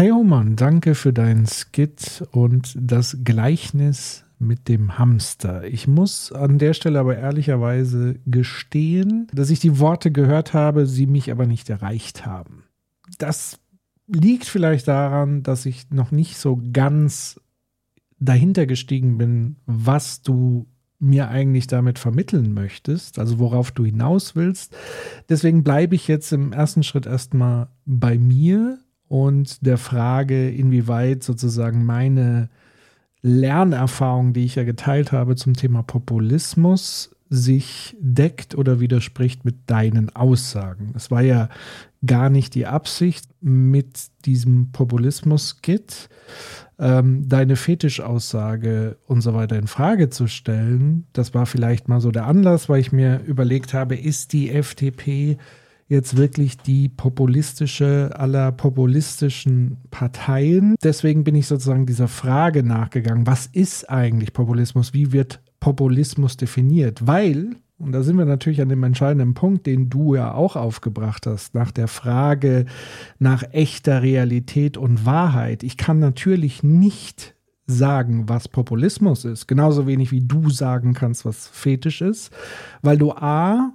Hey Oman, danke für deinen Skit und das Gleichnis mit dem Hamster. Ich muss an der Stelle aber ehrlicherweise gestehen, dass ich die Worte gehört habe, sie mich aber nicht erreicht haben. Das liegt vielleicht daran, dass ich noch nicht so ganz dahinter gestiegen bin, was du mir eigentlich damit vermitteln möchtest, also worauf du hinaus willst. Deswegen bleibe ich jetzt im ersten Schritt erstmal bei mir und der Frage, inwieweit sozusagen meine Lernerfahrung, die ich ja geteilt habe zum Thema Populismus, sich deckt oder widerspricht mit deinen Aussagen. Es war ja gar nicht die Absicht mit diesem Populismus-Kit, ähm, deine Fetischaussage und so weiter in Frage zu stellen. Das war vielleicht mal so der Anlass, weil ich mir überlegt habe, ist die FDP jetzt wirklich die populistische aller populistischen Parteien. Deswegen bin ich sozusagen dieser Frage nachgegangen, was ist eigentlich Populismus? Wie wird Populismus definiert? Weil, und da sind wir natürlich an dem entscheidenden Punkt, den du ja auch aufgebracht hast, nach der Frage nach echter Realität und Wahrheit. Ich kann natürlich nicht sagen, was Populismus ist, genauso wenig wie du sagen kannst, was Fetisch ist, weil du A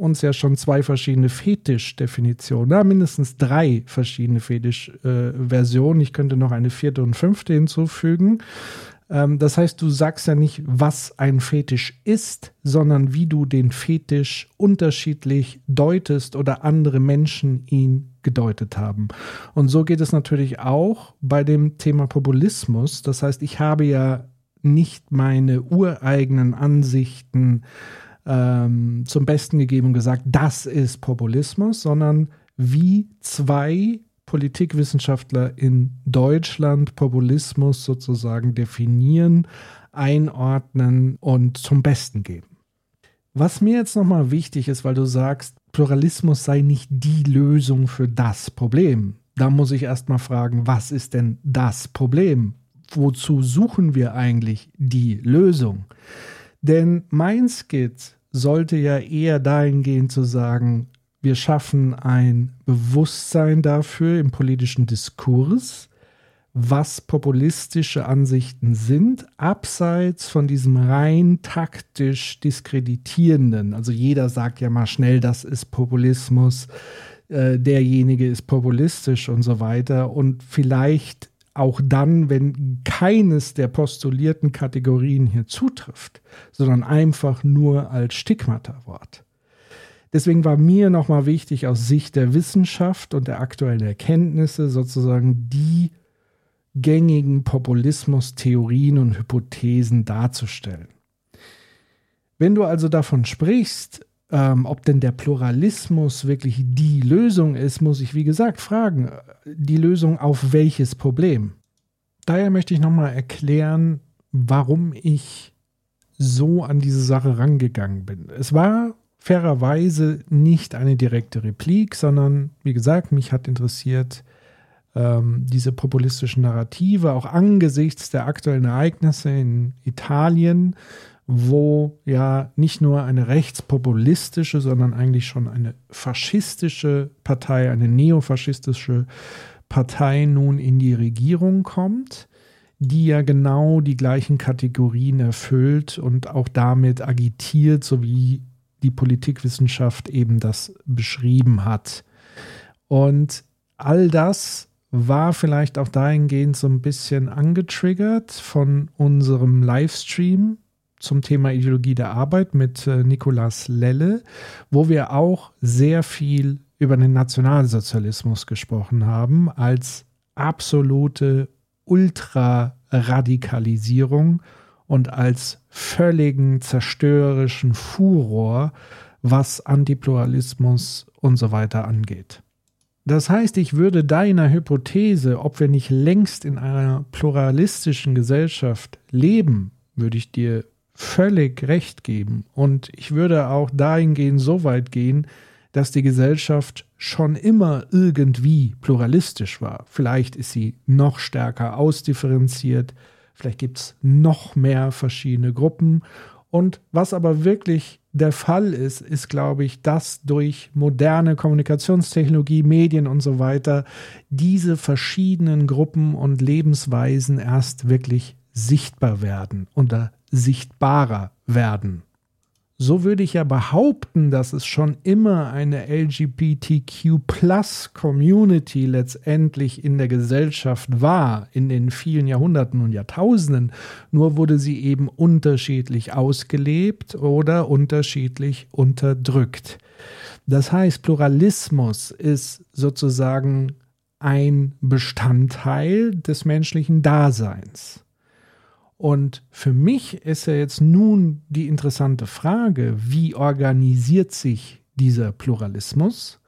uns ja schon zwei verschiedene Fetischdefinitionen, ja, mindestens drei verschiedene Fetischversionen. Äh, ich könnte noch eine vierte und fünfte hinzufügen. Ähm, das heißt, du sagst ja nicht, was ein Fetisch ist, sondern wie du den Fetisch unterschiedlich deutest oder andere Menschen ihn gedeutet haben. Und so geht es natürlich auch bei dem Thema Populismus. Das heißt, ich habe ja nicht meine ureigenen Ansichten ähm, zum Besten gegeben und gesagt, das ist Populismus, sondern wie zwei Politikwissenschaftler in Deutschland Populismus sozusagen definieren, einordnen und zum Besten geben. Was mir jetzt nochmal wichtig ist, weil du sagst, Pluralismus sei nicht die Lösung für das Problem. Da muss ich erstmal fragen, was ist denn das Problem? Wozu suchen wir eigentlich die Lösung? Denn mein Skit sollte ja eher dahingehend zu sagen, wir schaffen ein Bewusstsein dafür im politischen Diskurs, was populistische Ansichten sind, abseits von diesem rein taktisch diskreditierenden. Also jeder sagt ja mal schnell, das ist Populismus, äh, derjenige ist populistisch und so weiter. Und vielleicht auch dann, wenn keines der postulierten Kategorien hier zutrifft, sondern einfach nur als Stigmatawort. Deswegen war mir nochmal wichtig, aus Sicht der Wissenschaft und der aktuellen Erkenntnisse sozusagen die gängigen Populismus-Theorien und Hypothesen darzustellen. Wenn du also davon sprichst, ähm, ob denn der Pluralismus wirklich die Lösung ist, muss ich wie gesagt fragen, die Lösung auf welches Problem? Daher möchte ich nochmal erklären, warum ich so an diese Sache rangegangen bin. Es war fairerweise nicht eine direkte Replik, sondern wie gesagt, mich hat interessiert ähm, diese populistischen Narrative, auch angesichts der aktuellen Ereignisse in Italien, wo ja nicht nur eine rechtspopulistische, sondern eigentlich schon eine faschistische Partei, eine neofaschistische Partei nun in die Regierung kommt, die ja genau die gleichen Kategorien erfüllt und auch damit agitiert, so wie die Politikwissenschaft eben das beschrieben hat. Und all das war vielleicht auch dahingehend so ein bisschen angetriggert von unserem Livestream zum Thema Ideologie der Arbeit mit äh, Nikolaus Lelle, wo wir auch sehr viel über den Nationalsozialismus gesprochen haben als absolute Ultraradikalisierung und als völligen zerstörerischen Furor, was Antipluralismus und so weiter angeht. Das heißt, ich würde deiner Hypothese, ob wir nicht längst in einer pluralistischen Gesellschaft leben, würde ich dir völlig recht geben. Und ich würde auch dahingehend so weit gehen, dass die Gesellschaft schon immer irgendwie pluralistisch war. Vielleicht ist sie noch stärker ausdifferenziert, vielleicht gibt es noch mehr verschiedene Gruppen Und was aber wirklich der Fall ist, ist, glaube ich, dass durch moderne Kommunikationstechnologie, Medien und so weiter diese verschiedenen Gruppen und Lebensweisen erst wirklich sichtbar werden oder sichtbarer werden. So würde ich ja behaupten, dass es schon immer eine LGBTQ-Plus-Community letztendlich in der Gesellschaft war, in den vielen Jahrhunderten und Jahrtausenden, nur wurde sie eben unterschiedlich ausgelebt oder unterschiedlich unterdrückt. Das heißt, Pluralismus ist sozusagen ein Bestandteil des menschlichen Daseins. Und für mich ist ja jetzt nun die interessante Frage, wie organisiert sich dieser Pluralismus?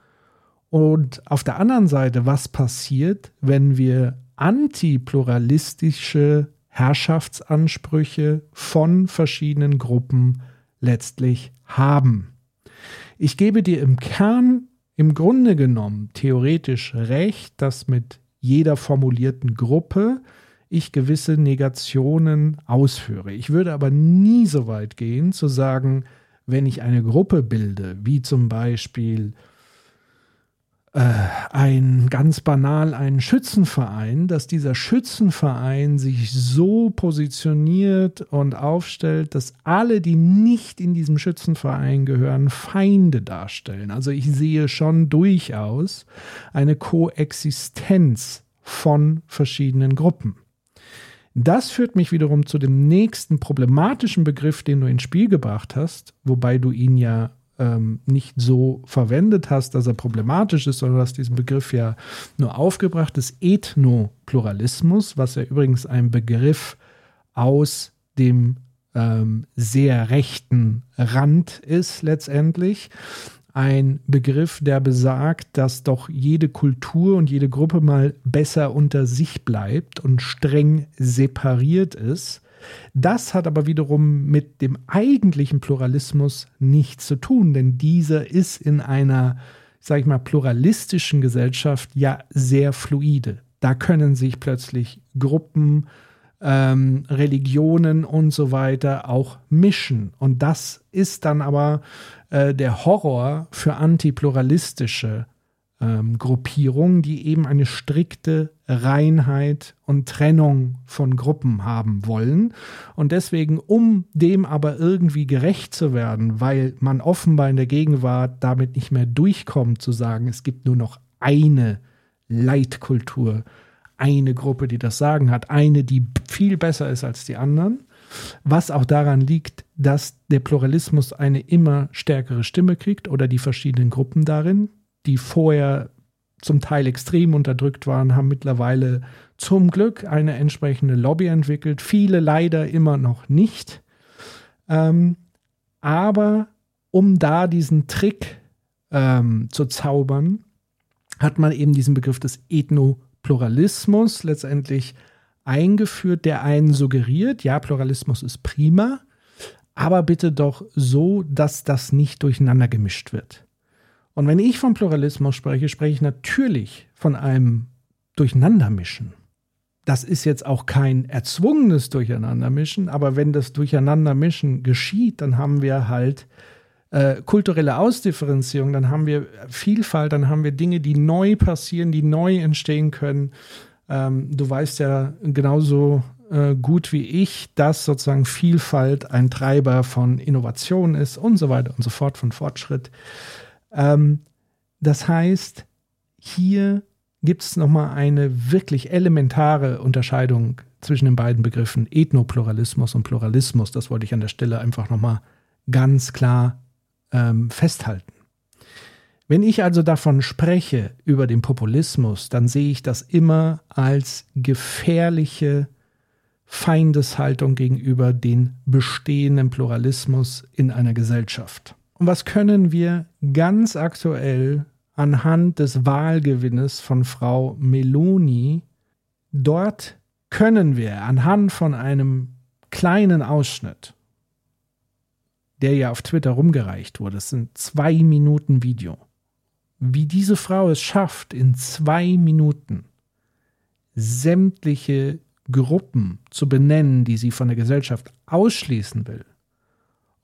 Und auf der anderen Seite, was passiert, wenn wir antipluralistische Herrschaftsansprüche von verschiedenen Gruppen letztlich haben? Ich gebe dir im Kern im Grunde genommen theoretisch recht, dass mit jeder formulierten Gruppe ich gewisse Negationen ausführe. Ich würde aber nie so weit gehen zu sagen, wenn ich eine Gruppe bilde, wie zum Beispiel äh, ein ganz banal einen Schützenverein, dass dieser Schützenverein sich so positioniert und aufstellt, dass alle, die nicht in diesem Schützenverein gehören, Feinde darstellen. Also ich sehe schon durchaus eine Koexistenz von verschiedenen Gruppen. Das führt mich wiederum zu dem nächsten problematischen Begriff, den du ins Spiel gebracht hast, wobei du ihn ja ähm, nicht so verwendet hast, dass er problematisch ist, sondern hast diesen Begriff ja nur aufgebracht, des Ethnopluralismus, was ja übrigens ein Begriff aus dem ähm, sehr rechten Rand ist letztendlich ein Begriff, der besagt, dass doch jede Kultur und jede Gruppe mal besser unter sich bleibt und streng separiert ist. Das hat aber wiederum mit dem eigentlichen Pluralismus nichts zu tun, denn dieser ist in einer, sag ich mal, pluralistischen Gesellschaft ja sehr fluide. Da können sich plötzlich Gruppen, ähm, Religionen und so weiter auch mischen. Und das ist dann aber äh, der Horror für antipluralistische ähm, Gruppierungen, die eben eine strikte Reinheit und Trennung von Gruppen haben wollen. Und deswegen, um dem aber irgendwie gerecht zu werden, weil man offenbar in der Gegenwart damit nicht mehr durchkommt, zu sagen, es gibt nur noch eine Leitkultur, eine Gruppe, die das Sagen hat, eine, die viel besser ist als die anderen. Was auch daran liegt, dass der Pluralismus eine immer stärkere Stimme kriegt oder die verschiedenen Gruppen darin, die vorher zum Teil extrem unterdrückt waren, haben mittlerweile zum Glück eine entsprechende Lobby entwickelt. Viele leider immer noch nicht. Ähm, aber um da diesen Trick ähm, zu zaubern, hat man eben diesen Begriff des Ethno Pluralismus letztendlich eingeführt, der einen suggeriert, ja, Pluralismus ist prima, aber bitte doch so, dass das nicht durcheinander gemischt wird. Und wenn ich von Pluralismus spreche, spreche ich natürlich von einem Durcheinandermischen. Das ist jetzt auch kein erzwungenes Durcheinandermischen, aber wenn das Durcheinandermischen geschieht, dann haben wir halt äh, kulturelle Ausdifferenzierung, dann haben wir Vielfalt, dann haben wir Dinge, die neu passieren, die neu entstehen können. Ähm, du weißt ja genauso äh, gut wie ich, dass sozusagen Vielfalt ein Treiber von Innovation ist und so weiter und so fort, von Fortschritt. Ähm, das heißt, hier gibt es nochmal eine wirklich elementare Unterscheidung zwischen den beiden Begriffen Ethnopluralismus und Pluralismus. Das wollte ich an der Stelle einfach nochmal ganz klar ähm, festhalten. Wenn ich also davon spreche, über den Populismus, dann sehe ich das immer als gefährliche Feindeshaltung gegenüber den bestehenden Pluralismus in einer Gesellschaft. Und was können wir ganz aktuell anhand des Wahlgewinnes von Frau Meloni dort können wir anhand von einem kleinen Ausschnitt der ja auf Twitter rumgereicht wurde. Das sind zwei Minuten Video. Wie diese Frau es schafft, in zwei Minuten sämtliche Gruppen zu benennen, die sie von der Gesellschaft ausschließen will.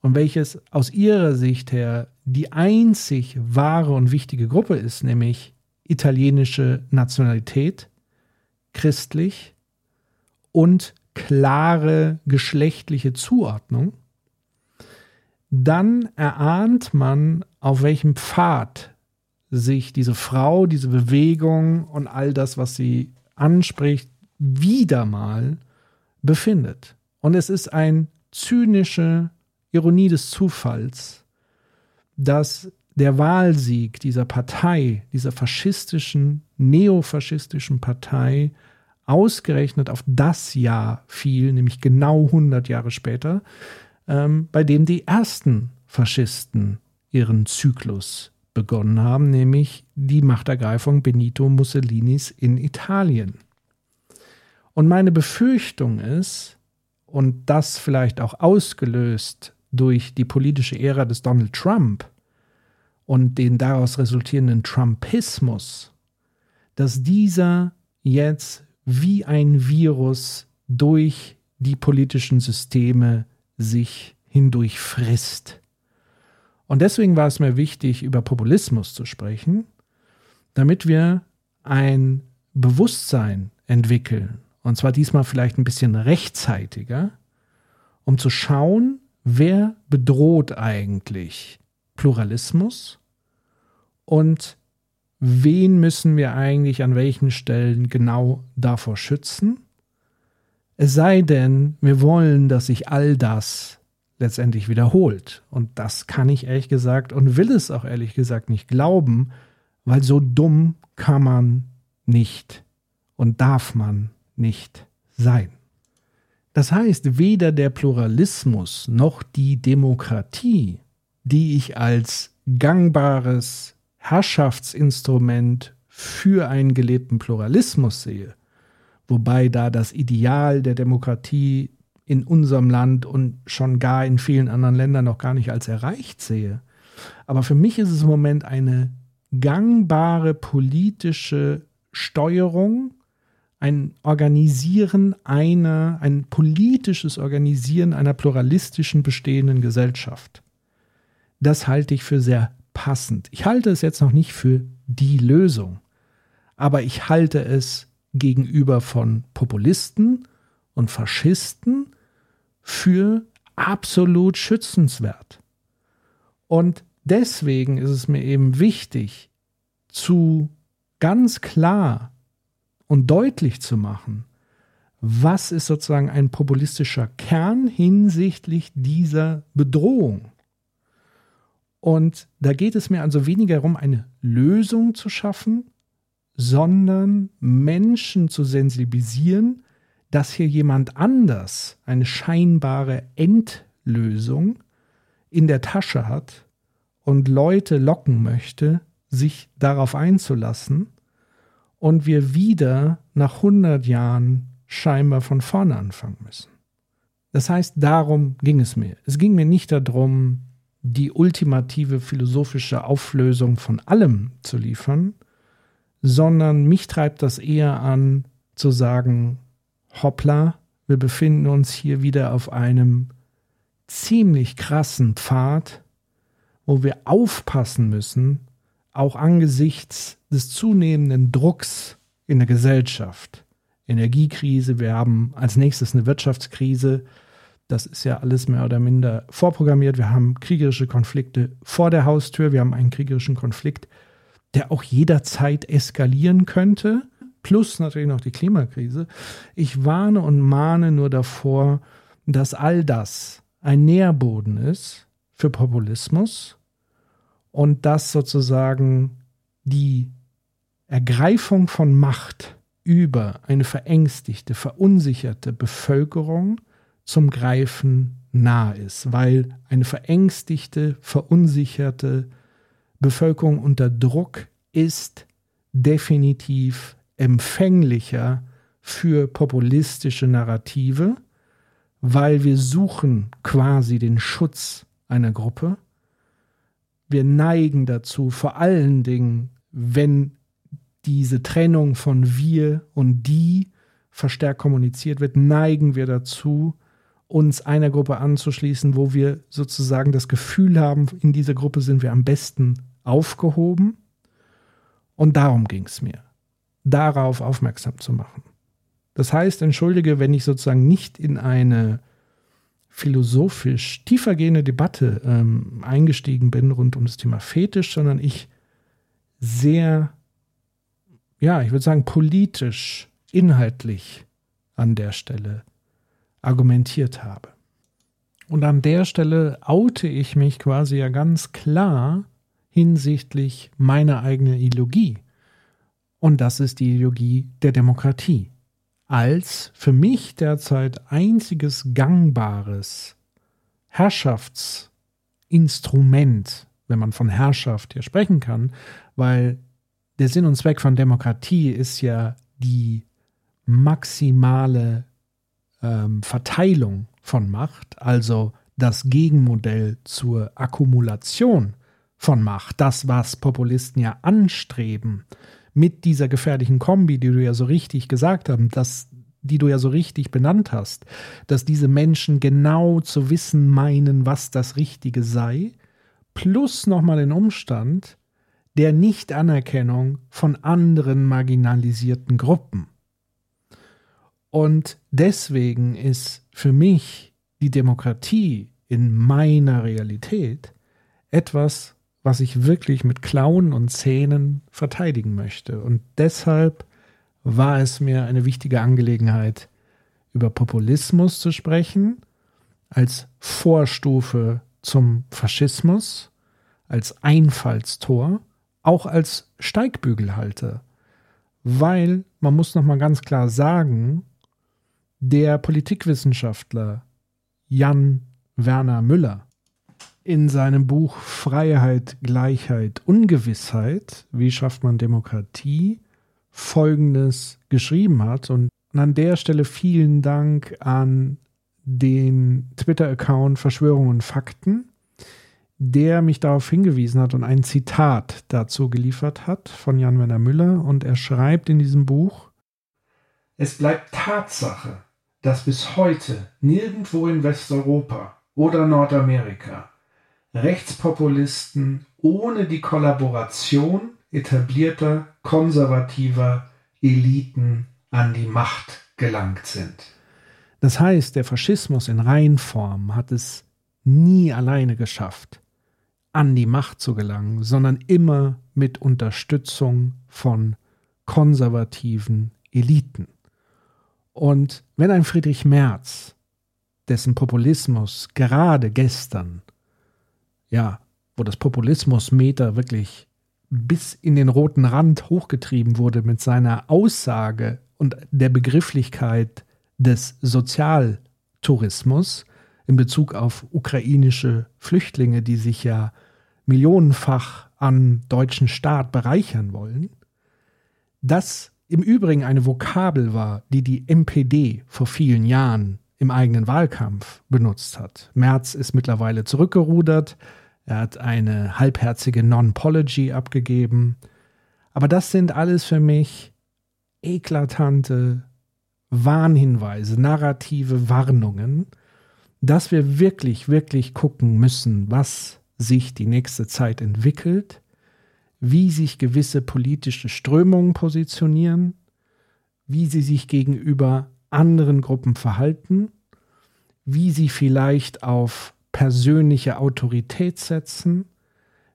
und welches aus ihrer Sicht her die einzig wahre und wichtige Gruppe ist, nämlich italienische Nationalität, christlich und klare geschlechtliche Zuordnung, dann erahnt man, auf welchem Pfad sich diese Frau, diese Bewegung und all das, was sie anspricht, wieder mal befindet. Und es ist eine zynische Ironie des Zufalls, dass der Wahlsieg dieser Partei, dieser faschistischen, neofaschistischen Partei, ausgerechnet auf das Jahr fiel, nämlich genau 100 Jahre später, ähm, bei dem die ersten Faschisten ihren Zyklus begonnen haben, nämlich die Machtergreifung Benito Mussolinis in Italien. Und meine Befürchtung ist, und das vielleicht auch ausgelöst durch die politische Ära des Donald Trump und den daraus resultierenden Trumpismus, dass dieser jetzt wie ein Virus durch die politischen Systeme sich hindurch frisst. Und deswegen war es mir wichtig, über Populismus zu sprechen, damit wir ein Bewusstsein entwickeln, und zwar diesmal vielleicht ein bisschen rechtzeitiger, um zu schauen, wer bedroht eigentlich Pluralismus und wen müssen wir eigentlich an welchen Stellen genau davor schützen es sei denn, wir wollen, dass sich all das letztendlich wiederholt. Und das kann ich ehrlich gesagt und will es auch ehrlich gesagt nicht glauben, weil so dumm kann man nicht und darf man nicht sein. Das heißt, weder der Pluralismus noch die Demokratie, die ich als gangbares Herrschaftsinstrument für einen gelebten Pluralismus sehe, wobei da das Ideal der Demokratie in unserem Land und schon gar in vielen anderen Ländern noch gar nicht als erreicht sehe. Aber für mich ist es im Moment eine gangbare politische Steuerung, ein Organisieren einer, ein politisches Organisieren einer pluralistischen bestehenden Gesellschaft. Das halte ich für sehr passend. Ich halte es jetzt noch nicht für die Lösung, aber ich halte es gegenüber von Populisten und Faschisten für absolut schützenswert. Und deswegen ist es mir eben wichtig, zu ganz klar und deutlich zu machen, was ist sozusagen ein populistischer Kern hinsichtlich dieser Bedrohung. Und da geht es mir also weniger darum, eine Lösung zu schaffen, sondern Menschen zu sensibilisieren, dass hier jemand anders eine scheinbare Endlösung in der Tasche hat und Leute locken möchte, sich darauf einzulassen und wir wieder nach 100 Jahren scheinbar von vorne anfangen müssen. Das heißt, darum ging es mir. Es ging mir nicht darum, die ultimative philosophische Auflösung von allem zu liefern, sondern mich treibt das eher an zu sagen, hoppla, wir befinden uns hier wieder auf einem ziemlich krassen Pfad, wo wir aufpassen müssen, auch angesichts des zunehmenden Drucks in der Gesellschaft. Energiekrise, wir haben als nächstes eine Wirtschaftskrise. Das ist ja alles mehr oder minder vorprogrammiert. Wir haben kriegerische Konflikte vor der Haustür. Wir haben einen kriegerischen Konflikt der auch jederzeit eskalieren könnte, plus natürlich noch die Klimakrise. Ich warne und mahne nur davor, dass all das ein Nährboden ist für Populismus und dass sozusagen die Ergreifung von Macht über eine verängstigte, verunsicherte Bevölkerung zum Greifen nahe ist, weil eine verängstigte, verunsicherte Bevölkerung unter Druck ist definitiv empfänglicher für populistische Narrative, weil wir suchen quasi den Schutz einer Gruppe. Wir neigen dazu, vor allen Dingen, wenn diese Trennung von wir und die verstärkt kommuniziert wird, neigen wir dazu, uns einer Gruppe anzuschließen, wo wir sozusagen das Gefühl haben, in dieser Gruppe sind wir am besten aufgehoben. Und darum ging es mir, darauf aufmerksam zu machen. Das heißt, entschuldige, wenn ich sozusagen nicht in eine philosophisch tiefergehende Debatte ähm, eingestiegen bin rund um das Thema Fetisch, sondern ich sehr, ja, ich würde sagen, politisch, inhaltlich an der Stelle argumentiert habe. Und an der Stelle oute ich mich quasi ja ganz klar hinsichtlich meiner eigenen Ideologie. Und das ist die Ideologie der Demokratie als für mich derzeit einziges gangbares Herrschaftsinstrument, wenn man von Herrschaft hier sprechen kann, weil der Sinn und Zweck von Demokratie ist ja die maximale ähm, Verteilung von Macht, also das Gegenmodell zur Akkumulation von Macht, das, was Populisten ja anstreben, mit dieser gefährlichen Kombi, die du ja so richtig gesagt hast, dass, die du ja so richtig benannt hast, dass diese Menschen genau zu wissen meinen, was das Richtige sei, plus nochmal den Umstand der Nichtanerkennung von anderen marginalisierten Gruppen. Und deswegen ist für mich die Demokratie in meiner Realität etwas, was ich wirklich mit Klauen und Zähnen verteidigen möchte. Und deshalb war es mir eine wichtige Angelegenheit, über Populismus zu sprechen, als Vorstufe zum Faschismus, als Einfallstor, auch als Steigbügelhalter. Weil, man muss nochmal ganz klar sagen, der Politikwissenschaftler Jan Werner Müller in seinem Buch Freiheit, Gleichheit, Ungewissheit, wie schafft man Demokratie, Folgendes geschrieben hat. Und an der Stelle vielen Dank an den Twitter-Account Verschwörung und Fakten, der mich darauf hingewiesen hat und ein Zitat dazu geliefert hat von Jan Werner Müller. Und er schreibt in diesem Buch, es bleibt Tatsache, dass bis heute nirgendwo in Westeuropa oder Nordamerika Rechtspopulisten ohne die Kollaboration etablierter konservativer Eliten an die Macht gelangt sind. Das heißt, der Faschismus in Reinform hat es nie alleine geschafft, an die Macht zu gelangen, sondern immer mit Unterstützung von konservativen Eliten. Und wenn ein Friedrich Merz, dessen Populismus gerade gestern ja, wo das Populismusmeter wirklich bis in den roten Rand hochgetrieben wurde mit seiner Aussage und der Begrifflichkeit des Sozialtourismus in Bezug auf ukrainische Flüchtlinge, die sich ja millionenfach am deutschen Staat bereichern wollen, das im Übrigen eine Vokabel war, die die MPD vor vielen Jahren im eigenen Wahlkampf benutzt hat. Merz ist mittlerweile zurückgerudert, er hat eine halbherzige Non-Pology abgegeben. Aber das sind alles für mich eklatante Warnhinweise, narrative Warnungen, dass wir wirklich, wirklich gucken müssen, was sich die nächste Zeit entwickelt, wie sich gewisse politische Strömungen positionieren, wie sie sich gegenüber anderen Gruppen verhalten, wie sie vielleicht auf persönliche Autorität setzen,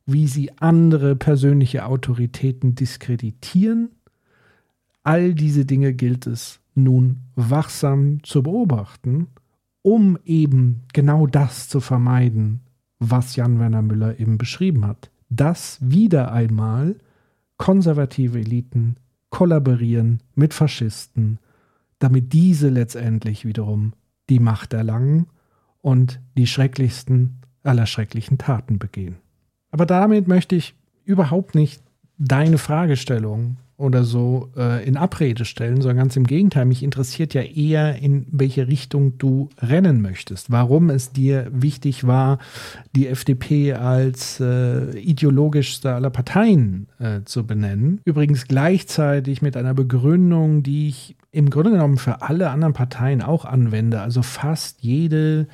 wie sie andere persönliche Autoritäten diskreditieren. All diese Dinge gilt es nun wachsam zu beobachten, um eben genau das zu vermeiden, was Jan Werner Müller eben beschrieben hat. Dass wieder einmal konservative Eliten kollaborieren mit Faschisten, damit diese letztendlich wiederum die Macht erlangen und die schrecklichsten aller schrecklichen Taten begehen. Aber damit möchte ich überhaupt nicht deine Fragestellung oder so äh, in Abrede stellen, sondern ganz im Gegenteil, mich interessiert ja eher, in welche Richtung du rennen möchtest. Warum es dir wichtig war, die FDP als äh, ideologischste aller Parteien äh, zu benennen. Übrigens gleichzeitig mit einer Begründung, die ich im Grunde genommen für alle anderen Parteien auch anwende. Also fast jede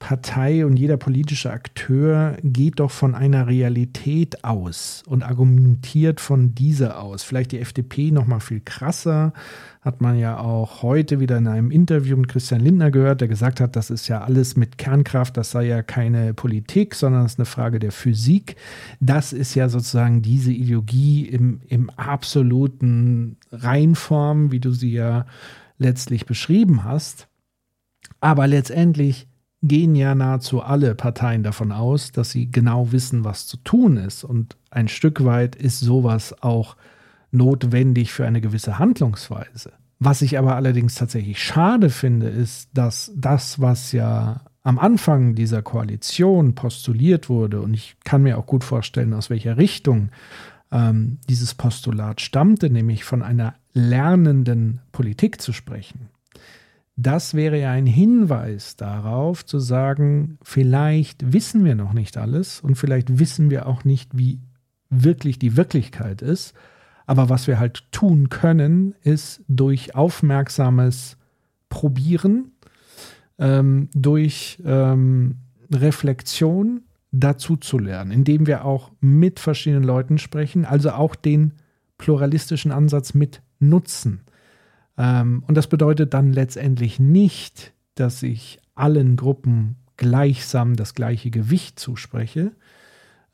Partei und jeder politische Akteur geht doch von einer Realität aus und argumentiert von dieser aus. Vielleicht die FDP noch mal viel krasser, hat man ja auch heute wieder in einem Interview mit Christian Lindner gehört, der gesagt hat, das ist ja alles mit Kernkraft, das sei ja keine Politik, sondern es ist eine Frage der Physik. Das ist ja sozusagen diese Ideologie im, im absoluten Reinform, wie du sie ja letztlich beschrieben hast. Aber letztendlich gehen ja nahezu alle Parteien davon aus, dass sie genau wissen, was zu tun ist. Und ein Stück weit ist sowas auch notwendig für eine gewisse Handlungsweise. Was ich aber allerdings tatsächlich schade finde, ist, dass das, was ja am Anfang dieser Koalition postuliert wurde, und ich kann mir auch gut vorstellen, aus welcher Richtung ähm, dieses Postulat stammte, nämlich von einer lernenden Politik zu sprechen, das wäre ja ein Hinweis darauf zu sagen, vielleicht wissen wir noch nicht alles und vielleicht wissen wir auch nicht, wie wirklich die Wirklichkeit ist. Aber was wir halt tun können, ist durch aufmerksames Probieren, ähm, durch ähm, Reflexion dazu zu lernen, indem wir auch mit verschiedenen Leuten sprechen, also auch den pluralistischen Ansatz mit nutzen. Ähm, und das bedeutet dann letztendlich nicht, dass ich allen Gruppen gleichsam das gleiche Gewicht zuspreche,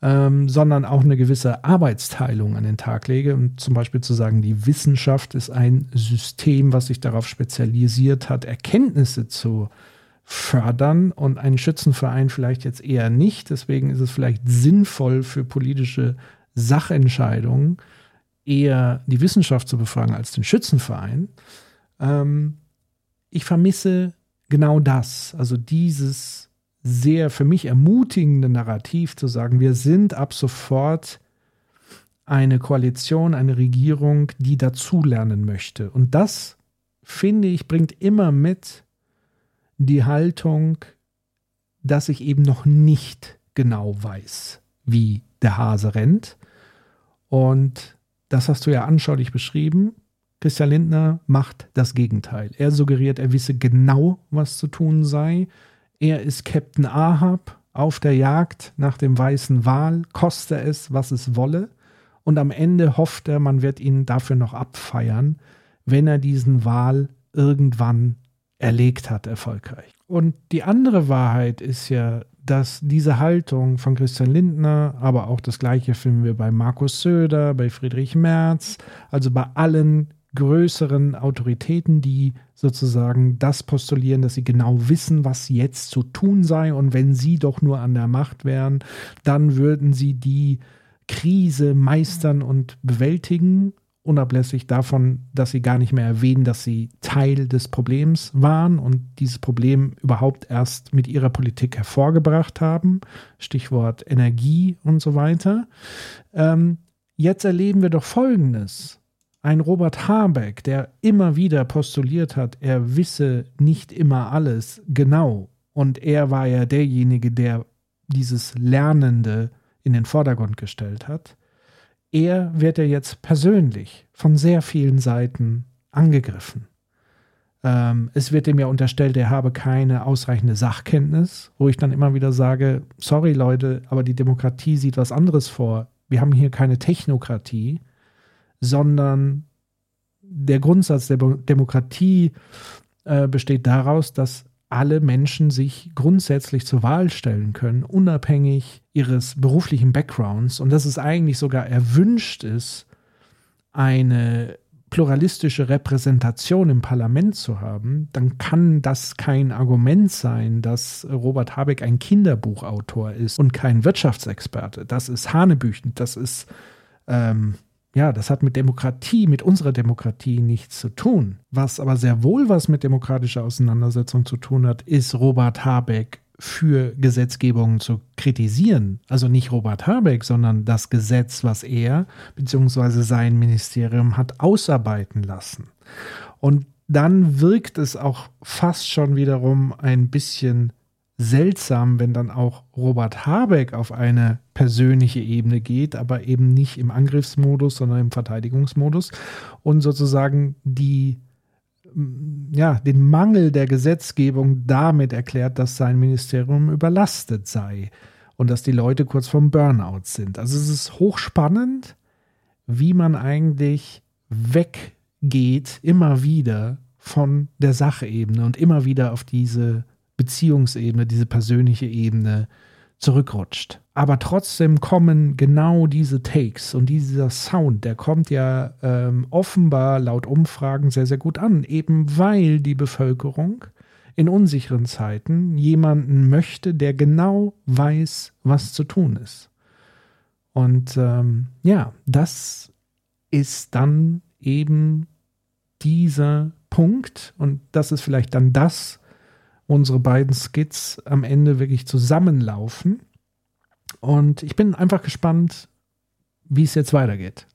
ähm, sondern auch eine gewisse Arbeitsteilung an den Tag lege. Und zum Beispiel zu sagen, die Wissenschaft ist ein System, was sich darauf spezialisiert hat, Erkenntnisse zu fördern und einen Schützenverein vielleicht jetzt eher nicht. Deswegen ist es vielleicht sinnvoll für politische Sachentscheidungen, eher die Wissenschaft zu befragen als den Schützenverein. Ähm, ich vermisse genau das, also dieses sehr für mich ermutigende Narrativ zu sagen, wir sind ab sofort eine Koalition, eine Regierung, die dazulernen möchte. Und das, finde ich, bringt immer mit die Haltung, dass ich eben noch nicht genau weiß, wie der Hase rennt. Und das hast du ja anschaulich beschrieben. Christian Lindner macht das Gegenteil. Er suggeriert, er wisse genau, was zu tun sei. Er ist Captain Ahab auf der Jagd nach dem weißen Wal, koste es, was es wolle. Und am Ende hofft er, man wird ihn dafür noch abfeiern, wenn er diesen Wal irgendwann erlegt hat, erfolgreich. Und die andere Wahrheit ist ja, dass diese Haltung von Christian Lindner, aber auch das gleiche finden wir bei Markus Söder, bei Friedrich Merz, also bei allen größeren Autoritäten, die sozusagen das postulieren, dass sie genau wissen, was jetzt zu tun sei. Und wenn sie doch nur an der Macht wären, dann würden sie die Krise meistern und bewältigen unablässig davon, dass sie gar nicht mehr erwähnen, dass sie Teil des Problems waren und dieses Problem überhaupt erst mit ihrer Politik hervorgebracht haben. Stichwort Energie und so weiter. Ähm, jetzt erleben wir doch Folgendes. Ein Robert Habeck, der immer wieder postuliert hat, er wisse nicht immer alles genau. Und er war ja derjenige, der dieses Lernende in den Vordergrund gestellt hat er wird ja jetzt persönlich von sehr vielen Seiten angegriffen. Ähm, es wird ihm ja unterstellt, er habe keine ausreichende Sachkenntnis, wo ich dann immer wieder sage, sorry Leute, aber die Demokratie sieht was anderes vor. Wir haben hier keine Technokratie, sondern der Grundsatz der Demokratie äh, besteht daraus, dass alle Menschen sich grundsätzlich zur Wahl stellen können, unabhängig ihres beruflichen Backgrounds und dass es eigentlich sogar erwünscht ist, eine pluralistische Repräsentation im Parlament zu haben, dann kann das kein Argument sein, dass Robert Habeck ein Kinderbuchautor ist und kein Wirtschaftsexperte. Das ist hanebüchend, das ist ähm, ja, das hat mit Demokratie, mit unserer Demokratie nichts zu tun. Was aber sehr wohl was mit demokratischer Auseinandersetzung zu tun hat, ist Robert Habeck für Gesetzgebungen zu kritisieren. Also nicht Robert Habeck, sondern das Gesetz, was er bzw. sein Ministerium hat ausarbeiten lassen. Und dann wirkt es auch fast schon wiederum ein bisschen seltsam, wenn dann auch Robert Habeck auf eine persönliche Ebene geht, aber eben nicht im Angriffsmodus, sondern im Verteidigungsmodus und sozusagen die ja, den Mangel der Gesetzgebung damit erklärt, dass sein Ministerium überlastet sei und dass die Leute kurz vorm Burnout sind. Also es ist hochspannend, wie man eigentlich weggeht, immer wieder von der Sachebene und immer wieder auf diese Beziehungsebene, diese persönliche Ebene zurückrutscht. Aber trotzdem kommen genau diese Takes und dieser Sound, der kommt ja ähm, offenbar laut Umfragen sehr, sehr gut an, eben weil die Bevölkerung in unsicheren Zeiten jemanden möchte, der genau weiß, was zu tun ist. Und ähm, ja, das ist dann eben dieser Punkt und das ist vielleicht dann das, unsere beiden Skits am Ende wirklich zusammenlaufen. Und ich bin einfach gespannt, wie es jetzt weitergeht.